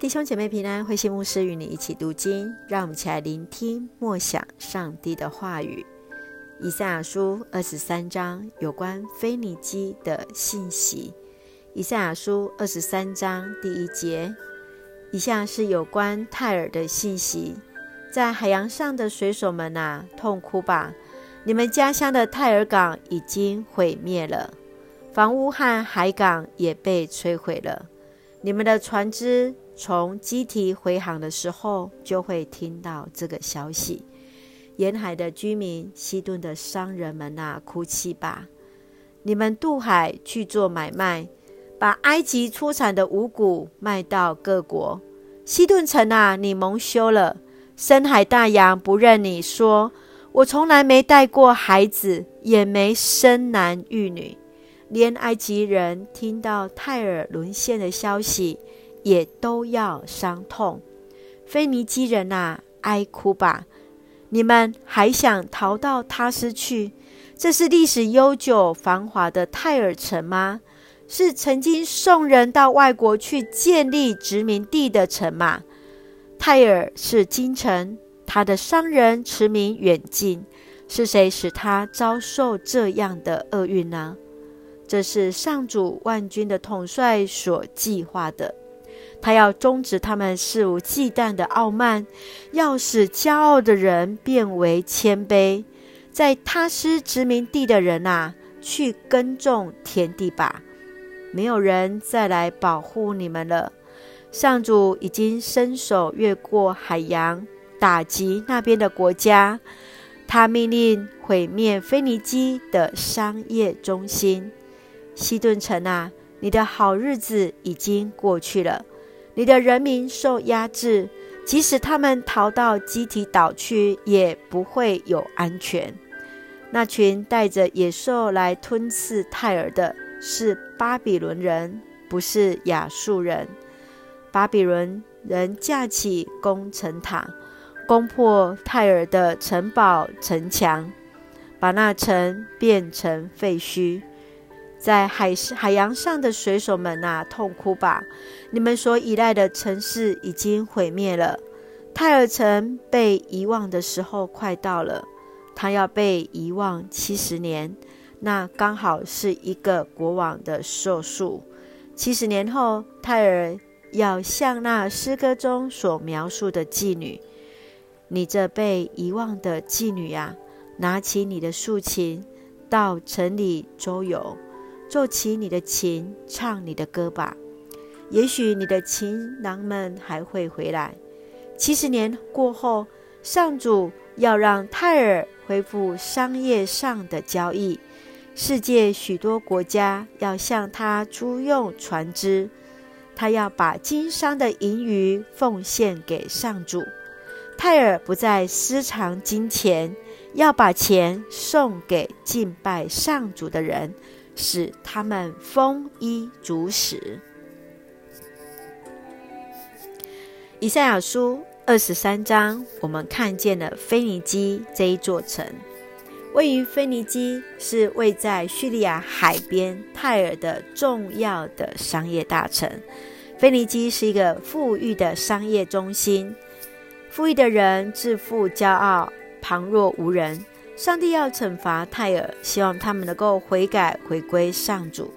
弟兄姐妹平安，慧馨牧师与你一起读经，让我们一起来聆听默想上帝的话语。以赛亚书二十三章有关腓尼基的信息。以赛亚书二十三章第一节，以下是有关泰尔的信息：在海洋上的水手们啊，痛哭吧！你们家乡的泰尔港已经毁灭了，房屋和海港也被摧毁了。你们的船只从基提回航的时候，就会听到这个消息。沿海的居民、西顿的商人们啊，哭泣吧！你们渡海去做买卖，把埃及出产的五谷卖到各国。西顿城啊，你蒙羞了！深海大洋不认你说，我从来没带过孩子，也没生男育女。连埃及人听到泰尔沦陷的消息，也都要伤痛。腓尼基人啊，哀哭吧！你们还想逃到他施去？这是历史悠久、繁华的泰尔城吗？是曾经送人到外国去建立殖民地的城吗？泰尔是京城，他的商人驰名远近。是谁使他遭受这样的厄运呢？这是上主万军的统帅所计划的，他要终止他们肆无忌惮的傲慢，要使骄傲的人变为谦卑。在他施殖民地的人啊，去耕种田地吧，没有人再来保护你们了。上主已经伸手越过海洋，打击那边的国家。他命令毁灭腓尼基的商业中心。西顿城啊，你的好日子已经过去了，你的人民受压制，即使他们逃到基提岛去，也不会有安全。那群带着野兽来吞噬泰尔的，是巴比伦人，不是亚述人。巴比伦人架起攻城塔，攻破泰尔的城堡城墙，把那城变成废墟。在海海洋上的水手们啊，痛哭吧！你们所依赖的城市已经毁灭了。泰尔城被遗忘的时候快到了，他要被遗忘七十年，那刚好是一个国王的寿数。七十年后，泰尔要像那诗歌中所描述的妓女，你这被遗忘的妓女呀、啊，拿起你的竖琴，到城里周游。奏起你的琴，唱你的歌吧。也许你的情郎们还会回来。七十年过后，上主要让泰尔恢复商业上的交易。世界许多国家要向他租用船只，他要把经商的盈余奉献给上主。泰尔不再私藏金钱，要把钱送给敬拜上主的人。使他们丰衣足食。以赛亚书二十三章，我们看见了腓尼基这一座城。位于腓尼基是位在叙利亚海边泰尔的重要的商业大城。腓尼基是一个富裕的商业中心，富裕的人自负骄傲，旁若无人。上帝要惩罚泰尔，希望他们能够悔改，回归上主。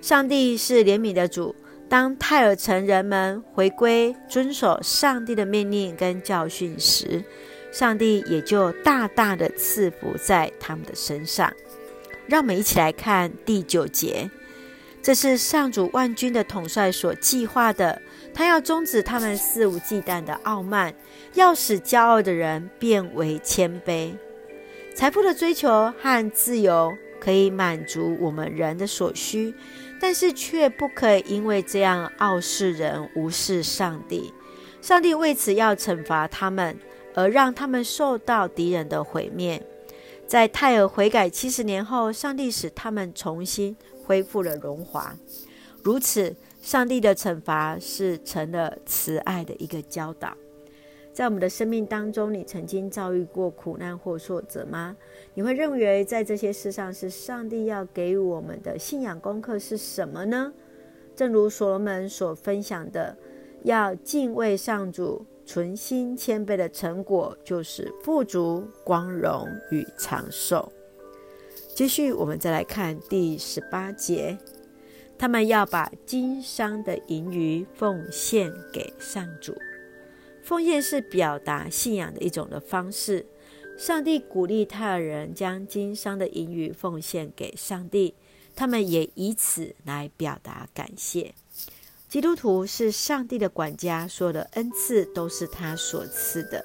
上帝是怜悯的主，当泰尔城人们回归，遵守上帝的命令跟教训时，上帝也就大大的赐福在他们的身上。让我们一起来看第九节，这是上主万军的统帅所计划的，他要终止他们肆无忌惮的傲慢，要使骄傲的人变为谦卑。财富的追求和自由可以满足我们人的所需，但是却不可以因为这样傲视人、无视上帝。上帝为此要惩罚他们，而让他们受到敌人的毁灭。在泰尔悔改七十年后，上帝使他们重新恢复了荣华。如此，上帝的惩罚是成了慈爱的一个教导。在我们的生命当中，你曾经遭遇过苦难或挫折吗？你会认为在这些事上是上帝要给予我们的信仰功课是什么呢？正如所罗门所分享的，要敬畏上主，存心谦卑的成果就是富足、光荣与长寿。继续，我们再来看第十八节，他们要把经商的盈余奉献给上主。奉献是表达信仰的一种的方式。上帝鼓励泰尔人将经商的盈余奉献给上帝，他们也以此来表达感谢。基督徒是上帝的管家，所有的恩赐都是他所赐的。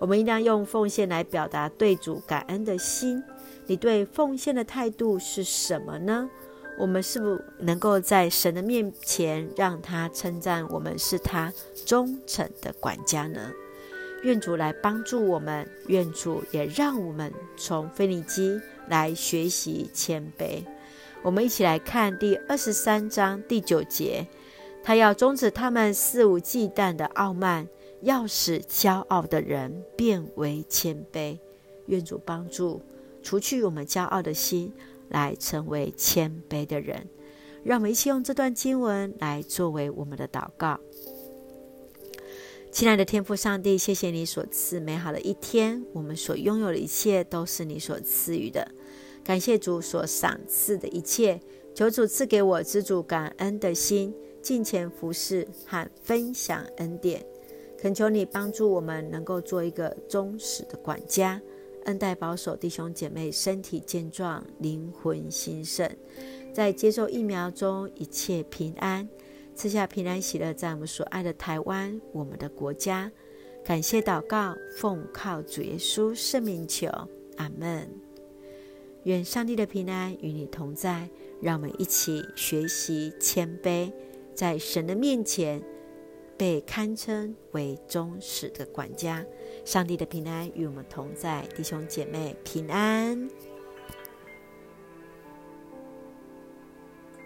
我们应当用奉献来表达对主感恩的心。你对奉献的态度是什么呢？我们是不能够在神的面前让他称赞我们是他忠诚的管家呢？愿主来帮助我们，愿主也让我们从腓尼基来学习谦卑。我们一起来看第二十三章第九节，他要终止他们肆无忌惮的傲慢，要使骄傲的人变为谦卑。愿主帮助，除去我们骄傲的心。来成为谦卑的人，让我们一起用这段经文来作为我们的祷告。亲爱的天父上帝，谢谢你所赐美好的一天，我们所拥有的一切都是你所赐予的。感谢主所赏赐的一切，求主赐给我知足感恩的心，敬虔服侍和分享恩典。恳求你帮助我们，能够做一个忠实的管家。恩待保守弟兄姐妹身体健壮，灵魂兴盛，在接受疫苗中一切平安，赐下平安喜乐，在我们所爱的台湾，我们的国家。感谢祷告，奉靠主耶稣圣名求，阿门。愿上帝的平安与你同在，让我们一起学习谦卑，在神的面前。被堪称为忠实的管家，上帝的平安与我们同在，弟兄姐妹平安。